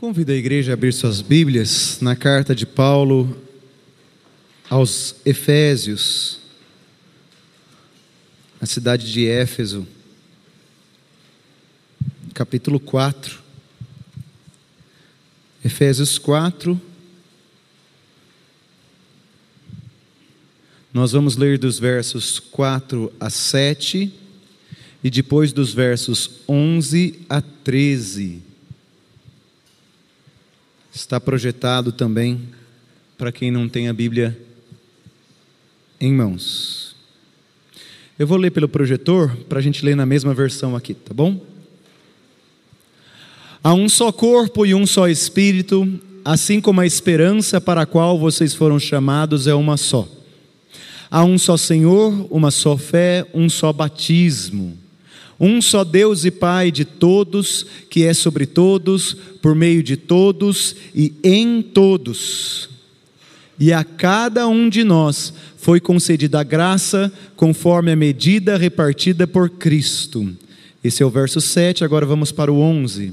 Convido a igreja a abrir suas Bíblias na carta de Paulo aos Efésios, na cidade de Éfeso, capítulo 4. Efésios 4. Nós vamos ler dos versos 4 a 7 e depois dos versos 11 a 13 está projetado também para quem não tem a Bíblia em mãos. Eu vou ler pelo projetor para a gente ler na mesma versão aqui, tá bom? Há um só corpo e um só espírito, assim como a esperança para a qual vocês foram chamados é uma só. Há um só Senhor, uma só fé, um só batismo um só Deus e Pai de todos, que é sobre todos, por meio de todos e em todos. E a cada um de nós foi concedida a graça conforme a medida repartida por Cristo. Esse é o verso 7, agora vamos para o 11.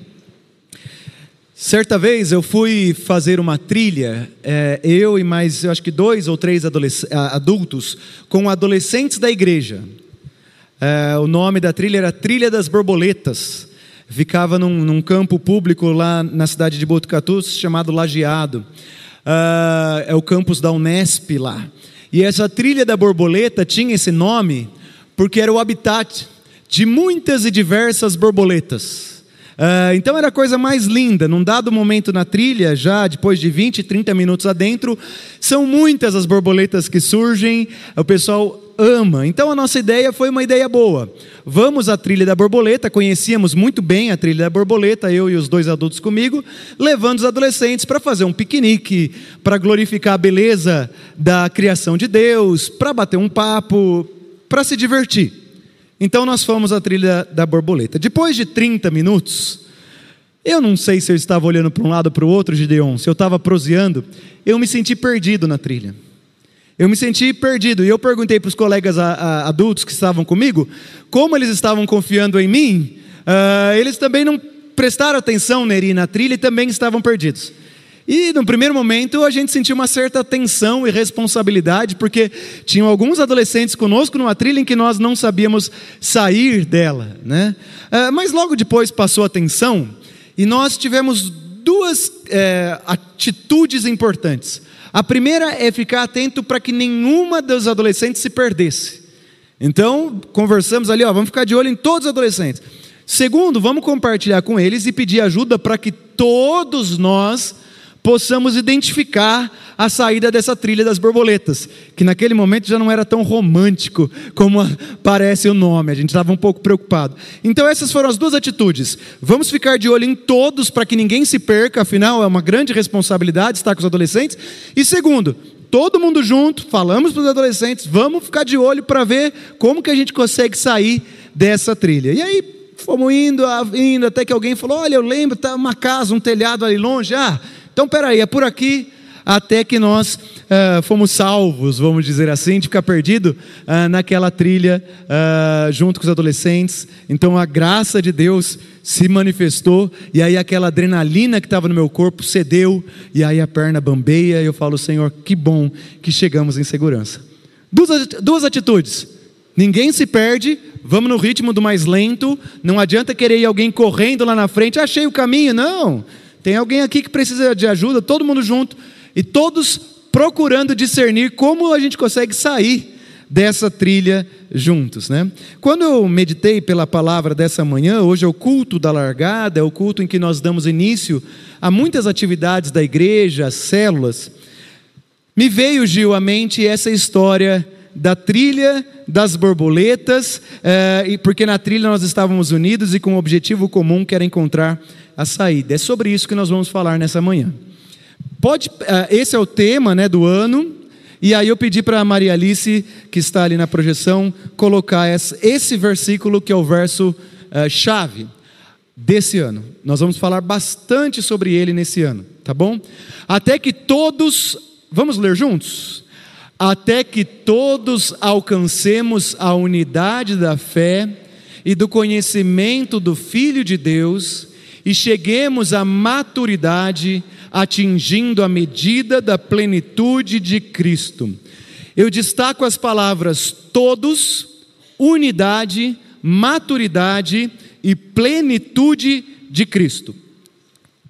Certa vez eu fui fazer uma trilha, é, eu e mais, eu acho que dois ou três adultos, com adolescentes da igreja. É, o nome da trilha era Trilha das Borboletas. Ficava num, num campo público lá na cidade de Botucatu, chamado Lajeado. É, é o campus da Unesp lá. E essa trilha da borboleta tinha esse nome porque era o habitat de muitas e diversas borboletas. Uh, então era a coisa mais linda. Num dado momento na trilha, já depois de 20, 30 minutos adentro, são muitas as borboletas que surgem, o pessoal ama. Então a nossa ideia foi uma ideia boa. Vamos à trilha da borboleta, conhecíamos muito bem a trilha da borboleta, eu e os dois adultos comigo, levando os adolescentes para fazer um piquenique, para glorificar a beleza da criação de Deus, para bater um papo, para se divertir. Então nós fomos à trilha da borboleta. Depois de 30 minutos, eu não sei se eu estava olhando para um lado ou para o outro, Gideon, se eu estava proseando, eu me senti perdido na trilha. Eu me senti perdido. E eu perguntei para os colegas a, a, adultos que estavam comigo, como eles estavam confiando em mim, uh, eles também não prestaram atenção, Neri, na trilha e também estavam perdidos. E no primeiro momento a gente sentiu uma certa tensão e responsabilidade, porque tinham alguns adolescentes conosco numa trilha em que nós não sabíamos sair dela. Né? É, mas logo depois passou a tensão e nós tivemos duas é, atitudes importantes. A primeira é ficar atento para que nenhuma dos adolescentes se perdesse. Então, conversamos ali, ó, vamos ficar de olho em todos os adolescentes. Segundo, vamos compartilhar com eles e pedir ajuda para que todos nós possamos identificar a saída dessa trilha das borboletas, que naquele momento já não era tão romântico como parece o nome, a gente estava um pouco preocupado. Então, essas foram as duas atitudes. Vamos ficar de olho em todos para que ninguém se perca, afinal, é uma grande responsabilidade estar com os adolescentes. E segundo, todo mundo junto, falamos para os adolescentes, vamos ficar de olho para ver como que a gente consegue sair dessa trilha. E aí, fomos indo, indo, até que alguém falou: Olha, eu lembro, está uma casa, um telhado ali longe. Ah, então, peraí, é por aqui até que nós uh, fomos salvos, vamos dizer assim, de ficar perdido uh, naquela trilha uh, junto com os adolescentes. Então a graça de Deus se manifestou e aí aquela adrenalina que estava no meu corpo cedeu e aí a perna bambeia e eu falo, Senhor, que bom que chegamos em segurança. Duas, duas atitudes. Ninguém se perde, vamos no ritmo do mais lento. Não adianta querer ir alguém correndo lá na frente, achei o caminho. Não, tem alguém aqui que precisa de ajuda, todo mundo junto, e todos procurando discernir como a gente consegue sair dessa trilha juntos, né? Quando eu meditei pela palavra dessa manhã, hoje é o culto da largada, é o culto em que nós damos início a muitas atividades da igreja, as células. Me veio, Gil, à mente essa história da trilha das borboletas, eh, porque na trilha nós estávamos unidos e com um objetivo comum que era encontrar a saída. É sobre isso que nós vamos falar nessa manhã. Pode, uh, esse é o tema né, do ano. E aí eu pedi para a Maria Alice, que está ali na projeção, colocar esse versículo que é o verso uh, chave desse ano. Nós vamos falar bastante sobre ele nesse ano, tá bom? Até que todos, vamos ler juntos? Até que todos alcancemos a unidade da fé e do conhecimento do Filho de Deus e cheguemos à maturidade, atingindo a medida da plenitude de Cristo. Eu destaco as palavras todos, unidade, maturidade e plenitude de Cristo.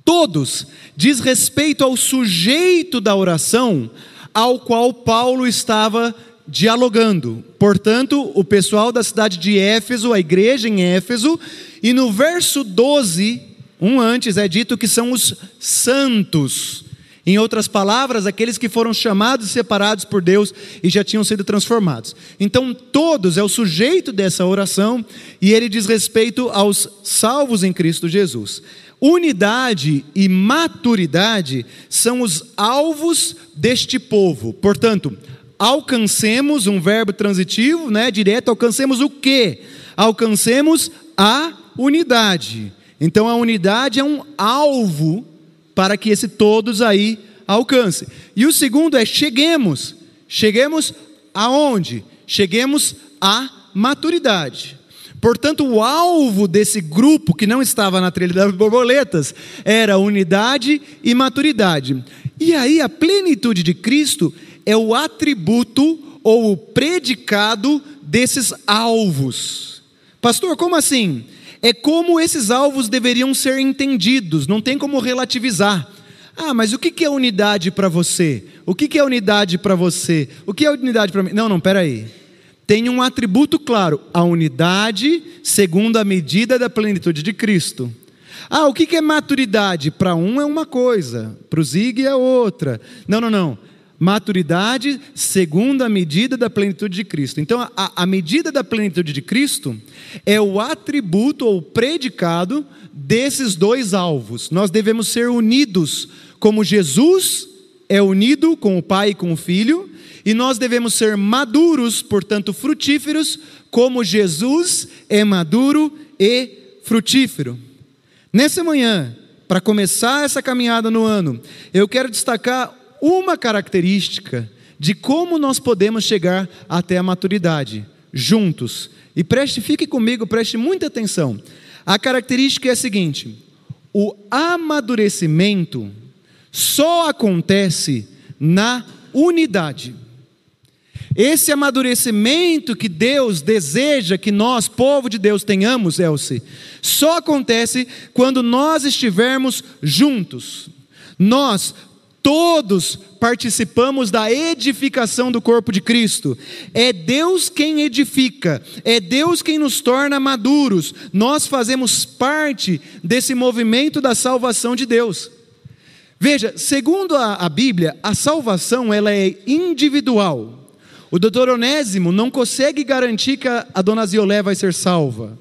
Todos diz respeito ao sujeito da oração ao qual Paulo estava dialogando. Portanto, o pessoal da cidade de Éfeso, a igreja em Éfeso, e no verso 12, um antes, é dito que são os santos. Em outras palavras, aqueles que foram chamados e separados por Deus e já tinham sido transformados. Então, todos é o sujeito dessa oração e ele diz respeito aos salvos em Cristo Jesus. Unidade e maturidade são os alvos deste povo. Portanto, alcancemos um verbo transitivo, né, direto, alcancemos o quê? Alcancemos a unidade. Então a unidade é um alvo para que esse todos aí alcance. E o segundo é cheguemos. Cheguemos aonde? Cheguemos à maturidade. Portanto, o alvo desse grupo que não estava na trilha das borboletas era unidade e maturidade. E aí a plenitude de Cristo é o atributo ou o predicado desses alvos. Pastor, como assim? É como esses alvos deveriam ser entendidos, não tem como relativizar. Ah, mas o que é unidade para você? O que é unidade para você? O que é unidade para mim? Não, não, peraí. Tem um atributo claro: a unidade segundo a medida da plenitude de Cristo. Ah, o que é maturidade? Para um é uma coisa, para o Zig é outra. Não, não, não maturidade segundo a medida da plenitude de Cristo. Então, a, a medida da plenitude de Cristo é o atributo ou predicado desses dois alvos. Nós devemos ser unidos como Jesus é unido com o Pai e com o Filho, e nós devemos ser maduros, portanto frutíferos, como Jesus é maduro e frutífero. Nessa manhã, para começar essa caminhada no ano, eu quero destacar uma característica de como nós podemos chegar até a maturidade, juntos. E preste, fique comigo, preste muita atenção. A característica é a seguinte: o amadurecimento só acontece na unidade. Esse amadurecimento que Deus deseja que nós, povo de Deus, tenhamos, Elce, só acontece quando nós estivermos juntos. Nós Todos participamos da edificação do corpo de Cristo. É Deus quem edifica, é Deus quem nos torna maduros. Nós fazemos parte desse movimento da salvação de Deus. Veja, segundo a, a Bíblia, a salvação ela é individual. O doutor Onésimo não consegue garantir que a, a dona Ziolé vai ser salva.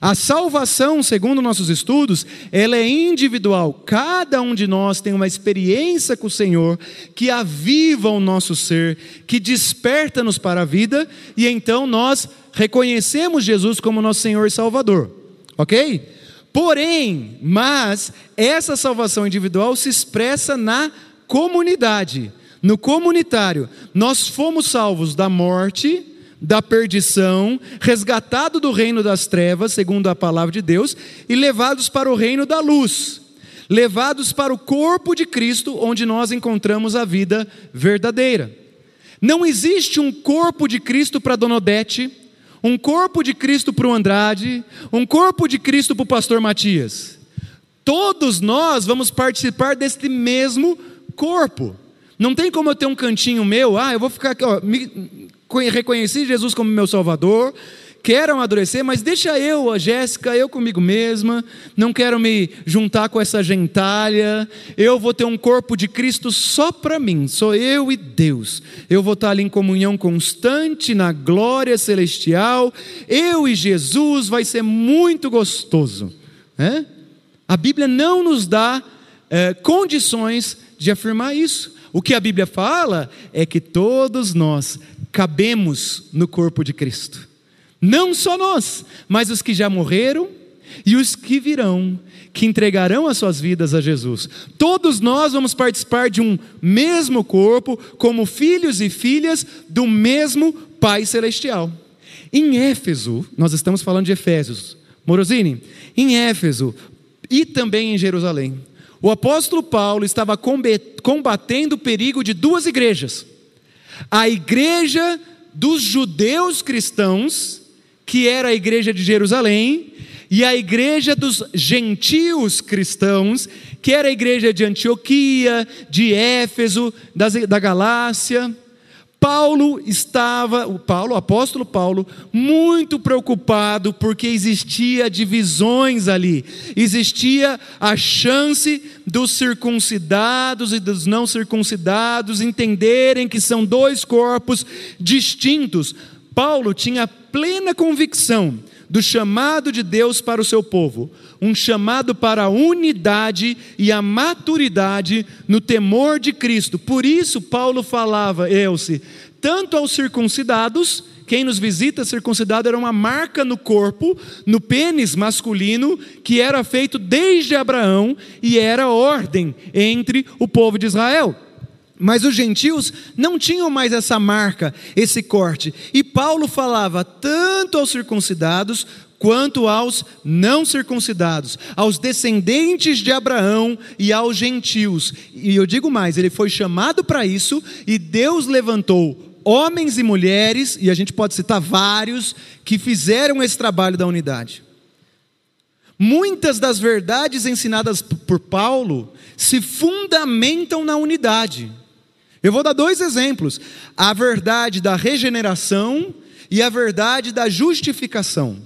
A salvação, segundo nossos estudos, ela é individual. Cada um de nós tem uma experiência com o Senhor que aviva o nosso ser, que desperta-nos para a vida, e então nós reconhecemos Jesus como nosso Senhor e Salvador. OK? Porém, mas essa salvação individual se expressa na comunidade, no comunitário. Nós fomos salvos da morte, da perdição, resgatado do reino das trevas, segundo a palavra de Deus, e levados para o reino da luz, levados para o corpo de Cristo, onde nós encontramos a vida verdadeira. Não existe um corpo de Cristo para Dona Odete, um corpo de Cristo para o Andrade, um corpo de Cristo para o pastor Matias. Todos nós vamos participar deste mesmo corpo. Não tem como eu ter um cantinho meu, ah, eu vou ficar aqui, ó, me, reconheci Jesus como meu Salvador, quero amadurecer, mas deixa eu, a Jéssica, eu comigo mesma, não quero me juntar com essa gentalha, eu vou ter um corpo de Cristo só para mim, sou eu e Deus. Eu vou estar ali em comunhão constante, na glória celestial, eu e Jesus, vai ser muito gostoso. É? A Bíblia não nos dá é, condições de afirmar isso. O que a Bíblia fala é que todos nós cabemos no corpo de Cristo. Não só nós, mas os que já morreram e os que virão, que entregarão as suas vidas a Jesus. Todos nós vamos participar de um mesmo corpo, como filhos e filhas do mesmo Pai Celestial. Em Éfeso, nós estamos falando de Efésios, Morosini, em Éfeso e também em Jerusalém, o apóstolo Paulo estava combatendo o perigo de duas igrejas: a igreja dos judeus cristãos, que era a igreja de Jerusalém, e a igreja dos gentios cristãos, que era a igreja de Antioquia, de Éfeso, da Galácia. Paulo estava, o Paulo, o apóstolo Paulo, muito preocupado porque existia divisões ali. Existia a chance dos circuncidados e dos não circuncidados entenderem que são dois corpos distintos. Paulo tinha plena convicção do chamado de Deus para o seu povo, um chamado para a unidade e a maturidade no temor de Cristo. Por isso, Paulo falava, Elce, tanto aos circuncidados, quem nos visita circuncidado era uma marca no corpo, no pênis masculino, que era feito desde Abraão e era ordem entre o povo de Israel. Mas os gentios não tinham mais essa marca, esse corte. E Paulo falava tanto aos circuncidados quanto aos não circuncidados, aos descendentes de Abraão e aos gentios. E eu digo mais, ele foi chamado para isso e Deus levantou homens e mulheres, e a gente pode citar vários, que fizeram esse trabalho da unidade. Muitas das verdades ensinadas por Paulo se fundamentam na unidade. Eu vou dar dois exemplos: a verdade da regeneração e a verdade da justificação.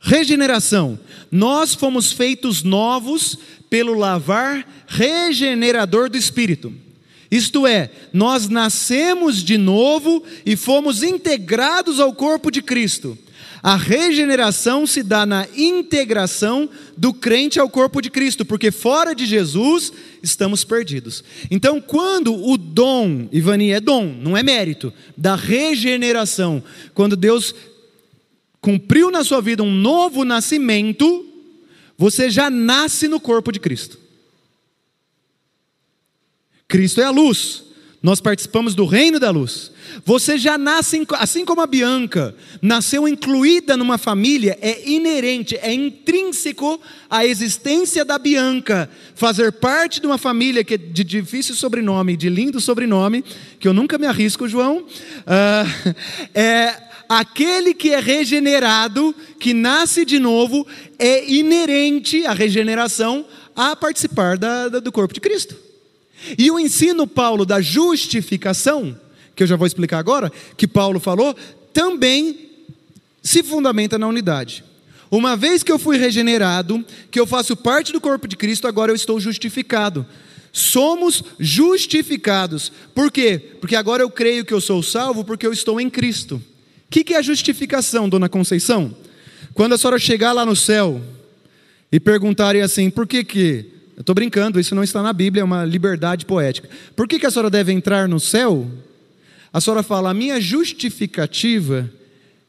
Regeneração, nós fomos feitos novos pelo lavar regenerador do Espírito. Isto é, nós nascemos de novo e fomos integrados ao corpo de Cristo. A regeneração se dá na integração do crente ao corpo de Cristo, porque fora de Jesus estamos perdidos. Então, quando o dom, Ivani, é dom, não é mérito, da regeneração, quando Deus cumpriu na sua vida um novo nascimento, você já nasce no corpo de Cristo. Cristo é a luz. Nós participamos do reino da luz. Você já nasce, assim como a Bianca, nasceu incluída numa família, é inerente, é intrínseco à existência da Bianca, fazer parte de uma família que é de difícil sobrenome, de lindo sobrenome, que eu nunca me arrisco, João. Uh, é, aquele que é regenerado, que nasce de novo, é inerente à regeneração a participar da, da, do corpo de Cristo. E o ensino, Paulo, da justificação, que eu já vou explicar agora, que Paulo falou, também se fundamenta na unidade. Uma vez que eu fui regenerado, que eu faço parte do corpo de Cristo, agora eu estou justificado. Somos justificados. Por quê? Porque agora eu creio que eu sou salvo porque eu estou em Cristo. O que, que é a justificação, dona Conceição? Quando a senhora chegar lá no céu e perguntarem assim, por que que eu estou brincando, isso não está na Bíblia, é uma liberdade poética. Por que, que a senhora deve entrar no céu? A senhora fala: a minha justificativa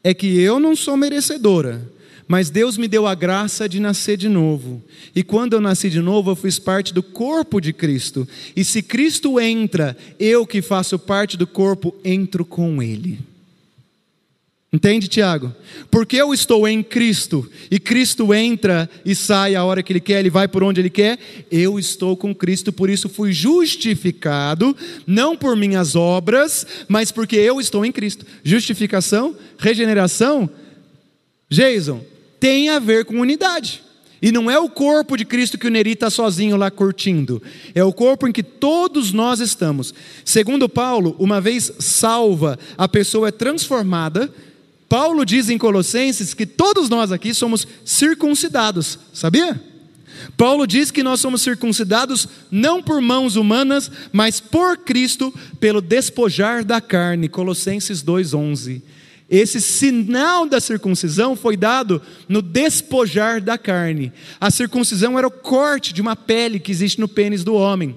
é que eu não sou merecedora, mas Deus me deu a graça de nascer de novo. E quando eu nasci de novo, eu fiz parte do corpo de Cristo. E se Cristo entra, eu que faço parte do corpo, entro com Ele. Entende, Tiago? Porque eu estou em Cristo e Cristo entra e sai a hora que Ele quer, Ele vai por onde Ele quer. Eu estou com Cristo, por isso fui justificado, não por minhas obras, mas porque eu estou em Cristo. Justificação, regeneração, Jason, tem a ver com unidade. E não é o corpo de Cristo que o Neri está sozinho lá curtindo. É o corpo em que todos nós estamos. Segundo Paulo, uma vez salva, a pessoa é transformada Paulo diz em Colossenses que todos nós aqui somos circuncidados, sabia? Paulo diz que nós somos circuncidados não por mãos humanas, mas por Cristo, pelo despojar da carne. Colossenses 2:11. Esse sinal da circuncisão foi dado no despojar da carne. A circuncisão era o corte de uma pele que existe no pênis do homem.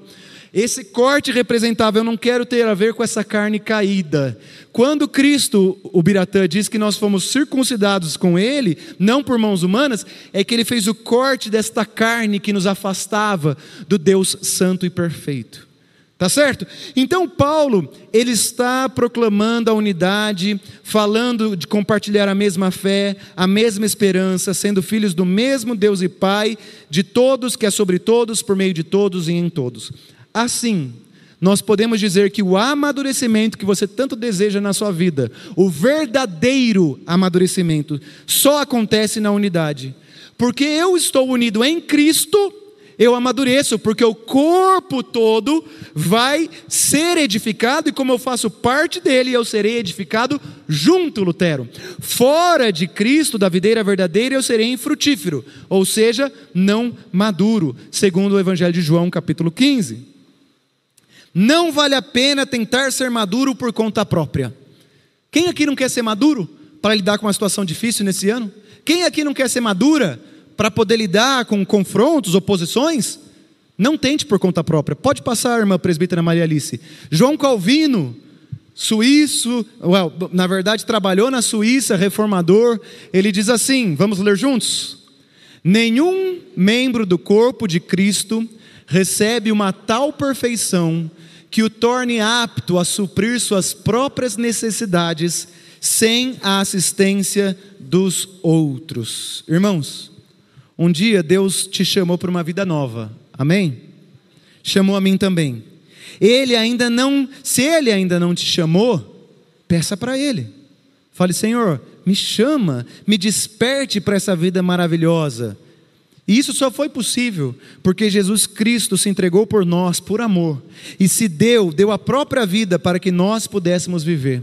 Esse corte representava, eu não quero ter a ver com essa carne caída. Quando Cristo, o Biratã, diz que nós fomos circuncidados com Ele, não por mãos humanas, é que Ele fez o corte desta carne que nos afastava do Deus Santo e Perfeito. Tá certo? Então Paulo, ele está proclamando a unidade, falando de compartilhar a mesma fé, a mesma esperança, sendo filhos do mesmo Deus e Pai, de todos, que é sobre todos, por meio de todos e em todos. Assim, nós podemos dizer que o amadurecimento que você tanto deseja na sua vida, o verdadeiro amadurecimento, só acontece na unidade. Porque eu estou unido em Cristo, eu amadureço, porque o corpo todo vai ser edificado, e como eu faço parte dele, eu serei edificado junto, Lutero. Fora de Cristo, da videira verdadeira, eu serei infrutífero, ou seja, não maduro, segundo o Evangelho de João, capítulo 15. Não vale a pena tentar ser maduro por conta própria. Quem aqui não quer ser maduro para lidar com uma situação difícil nesse ano? Quem aqui não quer ser madura para poder lidar com confrontos, oposições, não tente por conta própria. Pode passar, irmã presbítera Maria Alice. João Calvino, suíço, well, na verdade trabalhou na Suíça, reformador, ele diz assim: vamos ler juntos? Nenhum membro do corpo de Cristo recebe uma tal perfeição que o torne apto a suprir suas próprias necessidades sem a assistência dos outros. Irmãos, um dia Deus te chamou para uma vida nova. Amém? Chamou a mim também. Ele ainda não, se ele ainda não te chamou, peça para ele. Fale, Senhor, me chama, me desperte para essa vida maravilhosa. E isso só foi possível porque Jesus Cristo se entregou por nós por amor e se deu, deu a própria vida para que nós pudéssemos viver.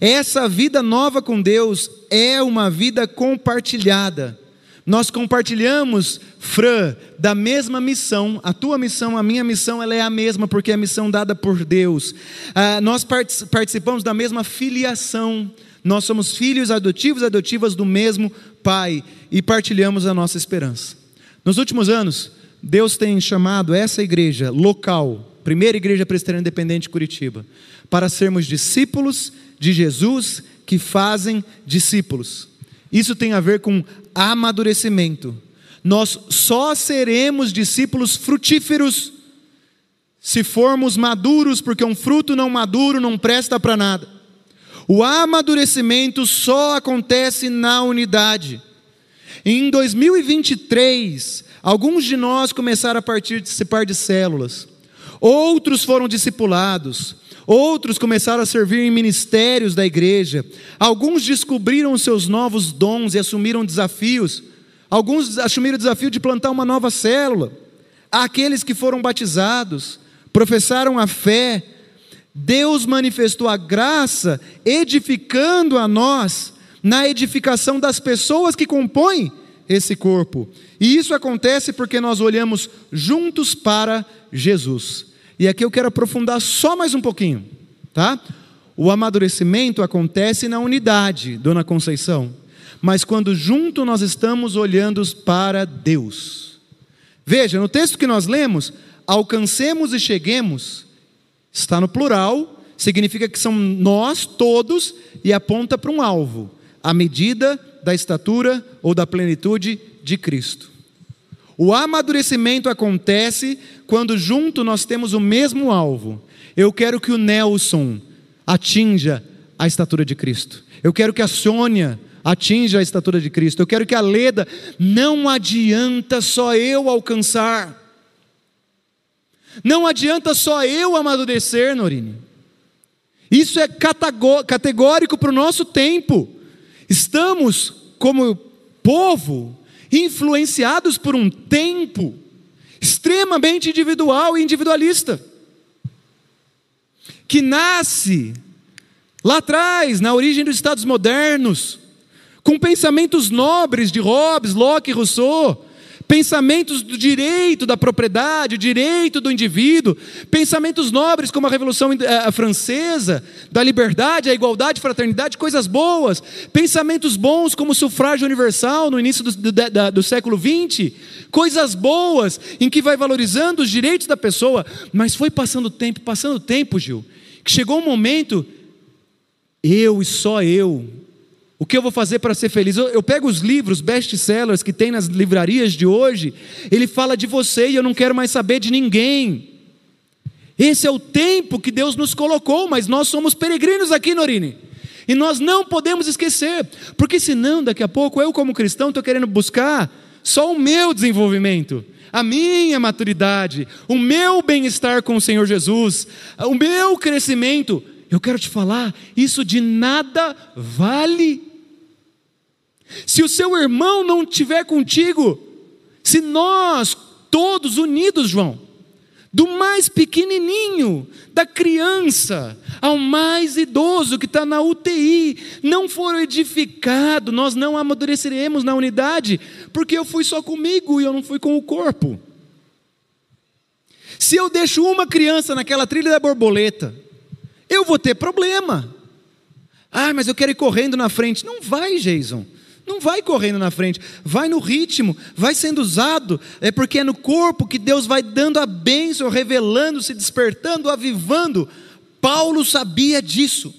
Essa vida nova com Deus é uma vida compartilhada. Nós compartilhamos, Fran, da mesma missão. A tua missão, a minha missão, ela é a mesma, porque é a missão dada por Deus. Ah, nós participamos da mesma filiação. Nós somos filhos adotivos, adotivas do mesmo Pai e partilhamos a nossa esperança. Nos últimos anos, Deus tem chamado essa igreja local, primeira igreja presbiteriana independente de Curitiba, para sermos discípulos de Jesus que fazem discípulos. Isso tem a ver com amadurecimento. Nós só seremos discípulos frutíferos se formos maduros, porque um fruto não maduro não presta para nada. O amadurecimento só acontece na unidade. Em 2023, alguns de nós começaram a participar de células, outros foram discipulados, Outros começaram a servir em ministérios da igreja. Alguns descobriram seus novos dons e assumiram desafios. Alguns assumiram o desafio de plantar uma nova célula. Aqueles que foram batizados, professaram a fé. Deus manifestou a graça, edificando a nós na edificação das pessoas que compõem esse corpo. E isso acontece porque nós olhamos juntos para Jesus. E aqui eu quero aprofundar só mais um pouquinho, tá? O amadurecimento acontece na unidade, Dona Conceição, mas quando junto nós estamos olhando para Deus. Veja, no texto que nós lemos, alcancemos e cheguemos, está no plural, significa que são nós todos e aponta para um alvo, a medida da estatura ou da plenitude de Cristo. O amadurecimento acontece quando junto nós temos o mesmo alvo. Eu quero que o Nelson atinja a estatura de Cristo. Eu quero que a Sônia atinja a estatura de Cristo. Eu quero que a Leda não adianta só eu alcançar. Não adianta só eu amadurecer, Norine. Isso é categórico para o nosso tempo. Estamos, como povo, influenciados por um tempo extremamente individual e individualista, que nasce lá atrás, na origem dos Estados modernos, com pensamentos nobres de Hobbes, Locke e Rousseau, pensamentos do direito da propriedade, direito do indivíduo, pensamentos nobres como a Revolução eh, Francesa, da liberdade, a igualdade, fraternidade, coisas boas, pensamentos bons como o sufrágio universal no início do, do, do século XX, coisas boas em que vai valorizando os direitos da pessoa, mas foi passando o tempo, passando o tempo, Gil, que chegou um momento, eu e só eu, o que eu vou fazer para ser feliz? Eu, eu pego os livros best-sellers que tem nas livrarias de hoje, ele fala de você e eu não quero mais saber de ninguém. Esse é o tempo que Deus nos colocou, mas nós somos peregrinos aqui, Norine. E nós não podemos esquecer, porque senão, daqui a pouco, eu, como cristão, estou querendo buscar só o meu desenvolvimento, a minha maturidade, o meu bem-estar com o Senhor Jesus, o meu crescimento. Eu quero te falar, isso de nada vale. Se o seu irmão não estiver contigo, se nós todos unidos, João, do mais pequenininho, da criança, ao mais idoso que está na UTI, não for edificado, nós não amadureceremos na unidade, porque eu fui só comigo e eu não fui com o corpo. Se eu deixo uma criança naquela trilha da borboleta, eu vou ter problema. Ah, mas eu quero ir correndo na frente. Não vai, Jason. Não vai correndo na frente, vai no ritmo, vai sendo usado, é porque é no corpo que Deus vai dando a bênção, revelando, se despertando, avivando. Paulo sabia disso.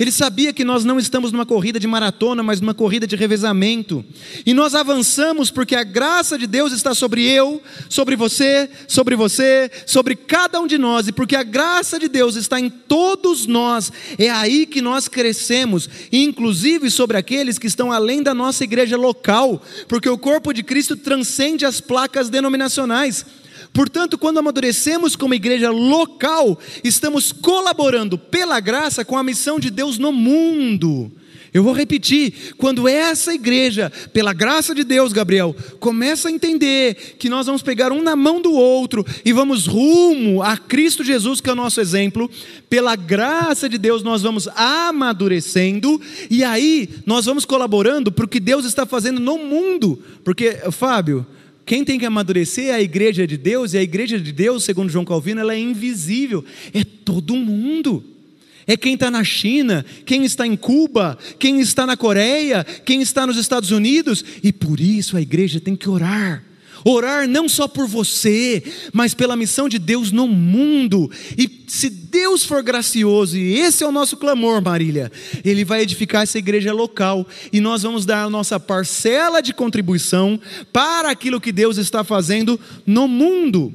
Ele sabia que nós não estamos numa corrida de maratona, mas numa corrida de revezamento. E nós avançamos porque a graça de Deus está sobre eu, sobre você, sobre você, sobre cada um de nós, e porque a graça de Deus está em todos nós. É aí que nós crescemos, inclusive sobre aqueles que estão além da nossa igreja local, porque o corpo de Cristo transcende as placas denominacionais. Portanto, quando amadurecemos como igreja local, estamos colaborando pela graça com a missão de Deus no mundo. Eu vou repetir: quando essa igreja, pela graça de Deus, Gabriel, começa a entender que nós vamos pegar um na mão do outro e vamos rumo a Cristo Jesus, que é o nosso exemplo, pela graça de Deus nós vamos amadurecendo e aí nós vamos colaborando para o que Deus está fazendo no mundo. Porque, Fábio, quem tem que amadurecer é a igreja de Deus, e a igreja de Deus, segundo João Calvino, ela é invisível, é todo mundo. É quem está na China, quem está em Cuba, quem está na Coreia, quem está nos Estados Unidos, e por isso a igreja tem que orar Orar não só por você, mas pela missão de Deus no mundo. E se Deus for gracioso, e esse é o nosso clamor, Marília, Ele vai edificar essa igreja local e nós vamos dar a nossa parcela de contribuição para aquilo que Deus está fazendo no mundo.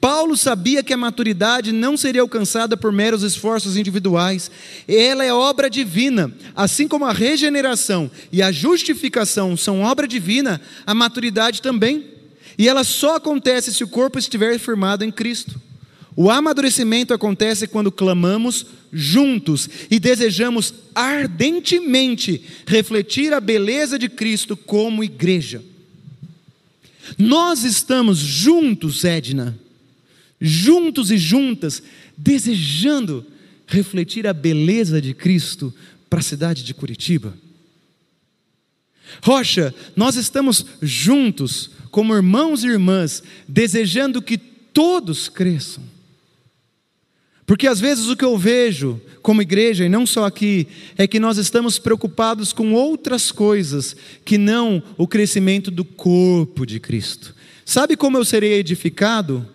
Paulo sabia que a maturidade não seria alcançada por meros esforços individuais, ela é obra divina. Assim como a regeneração e a justificação são obra divina, a maturidade também. E ela só acontece se o corpo estiver firmado em Cristo. O amadurecimento acontece quando clamamos juntos e desejamos ardentemente refletir a beleza de Cristo como igreja. Nós estamos juntos, Edna, juntos e juntas, desejando refletir a beleza de Cristo para a cidade de Curitiba. Rocha, nós estamos juntos como irmãos e irmãs, desejando que todos cresçam. Porque às vezes o que eu vejo como igreja, e não só aqui, é que nós estamos preocupados com outras coisas que não o crescimento do corpo de Cristo. Sabe como eu serei edificado?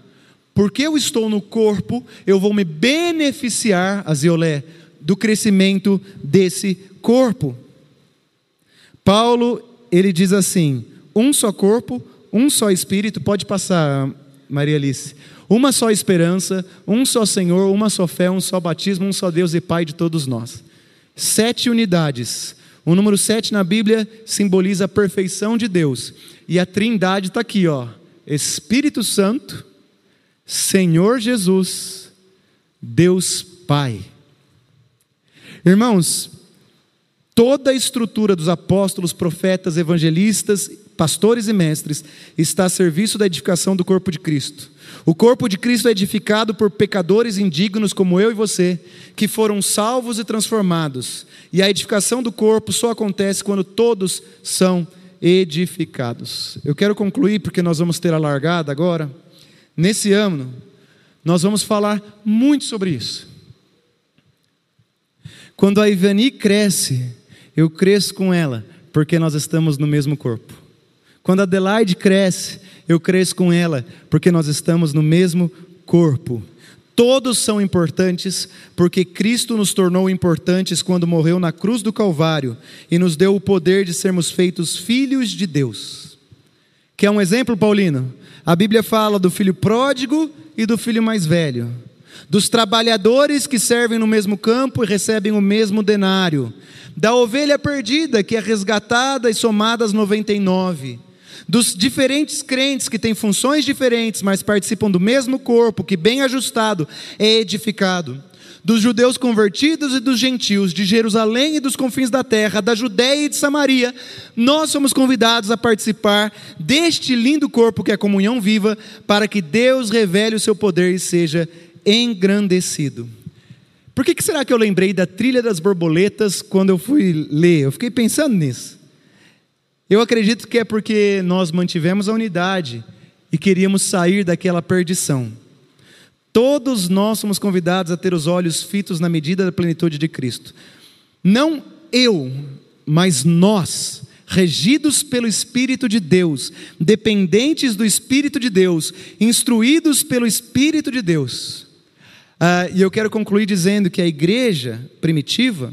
Porque eu estou no corpo, eu vou me beneficiar, Aziolé, do crescimento desse corpo. Paulo, ele diz assim: um só corpo, um só Espírito, pode passar, Maria Alice. Uma só esperança, um só Senhor, uma só fé, um só batismo, um só Deus e Pai de todos nós. Sete unidades. O número sete na Bíblia simboliza a perfeição de Deus. E a trindade está aqui, ó. Espírito Santo, Senhor Jesus, Deus Pai. Irmãos, toda a estrutura dos apóstolos, profetas, evangelistas pastores e mestres, está a serviço da edificação do corpo de Cristo. O corpo de Cristo é edificado por pecadores indignos como eu e você, que foram salvos e transformados. E a edificação do corpo só acontece quando todos são edificados. Eu quero concluir, porque nós vamos ter a largada agora. Nesse ano, nós vamos falar muito sobre isso. Quando a Ivani cresce, eu cresço com ela, porque nós estamos no mesmo corpo. Quando Adelaide cresce, eu cresço com ela, porque nós estamos no mesmo corpo. Todos são importantes, porque Cristo nos tornou importantes quando morreu na cruz do Calvário e nos deu o poder de sermos feitos filhos de Deus. Quer um exemplo, Paulino? A Bíblia fala do filho pródigo e do filho mais velho, dos trabalhadores que servem no mesmo campo e recebem o mesmo denário, da ovelha perdida que é resgatada e somada às 99 dos diferentes crentes que têm funções diferentes, mas participam do mesmo corpo, que bem ajustado é edificado, dos judeus convertidos e dos gentios, de Jerusalém e dos confins da terra, da Judéia e de Samaria, nós somos convidados a participar deste lindo corpo que é a comunhão viva, para que Deus revele o seu poder e seja engrandecido. Por que, que será que eu lembrei da trilha das borboletas quando eu fui ler? Eu fiquei pensando nisso. Eu acredito que é porque nós mantivemos a unidade e queríamos sair daquela perdição. Todos nós somos convidados a ter os olhos fitos na medida da plenitude de Cristo. Não eu, mas nós, regidos pelo Espírito de Deus, dependentes do Espírito de Deus, instruídos pelo Espírito de Deus. Ah, e eu quero concluir dizendo que a igreja primitiva,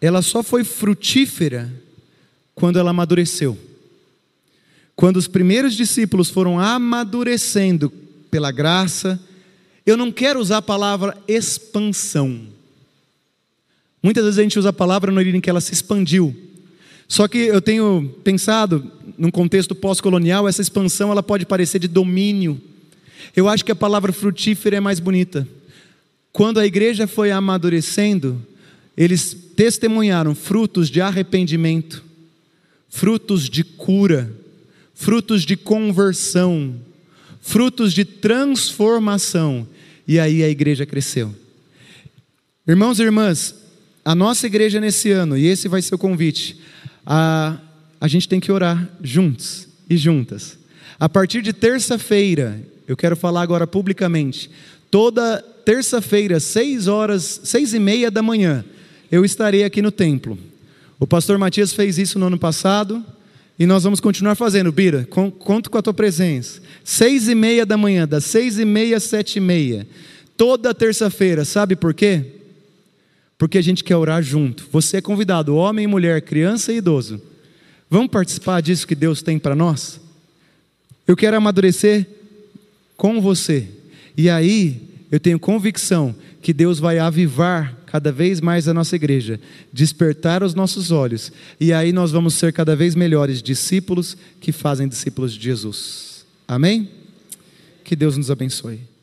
ela só foi frutífera quando ela amadureceu. Quando os primeiros discípulos foram amadurecendo pela graça, eu não quero usar a palavra expansão. Muitas vezes a gente usa a palavra no em que ela se expandiu. Só que eu tenho pensado, num contexto pós-colonial, essa expansão ela pode parecer de domínio. Eu acho que a palavra frutífera é mais bonita. Quando a igreja foi amadurecendo, eles testemunharam frutos de arrependimento, frutos de cura, frutos de conversão, frutos de transformação. E aí a igreja cresceu. Irmãos e irmãs, a nossa igreja nesse ano, e esse vai ser o convite, a, a gente tem que orar juntos e juntas. A partir de terça-feira, eu quero falar agora publicamente, toda terça-feira, seis horas, seis e meia da manhã, eu estarei aqui no templo. O pastor Matias fez isso no ano passado e nós vamos continuar fazendo. Bira, conto com a tua presença. Seis e meia da manhã, das seis e meia às sete e meia. Toda terça-feira, sabe por quê? Porque a gente quer orar junto. Você é convidado, homem mulher, criança e idoso. Vamos participar disso que Deus tem para nós? Eu quero amadurecer com você. E aí, eu tenho convicção que Deus vai avivar cada vez mais a nossa igreja, despertar os nossos olhos, e aí nós vamos ser cada vez melhores discípulos que fazem discípulos de Jesus. Amém? Que Deus nos abençoe.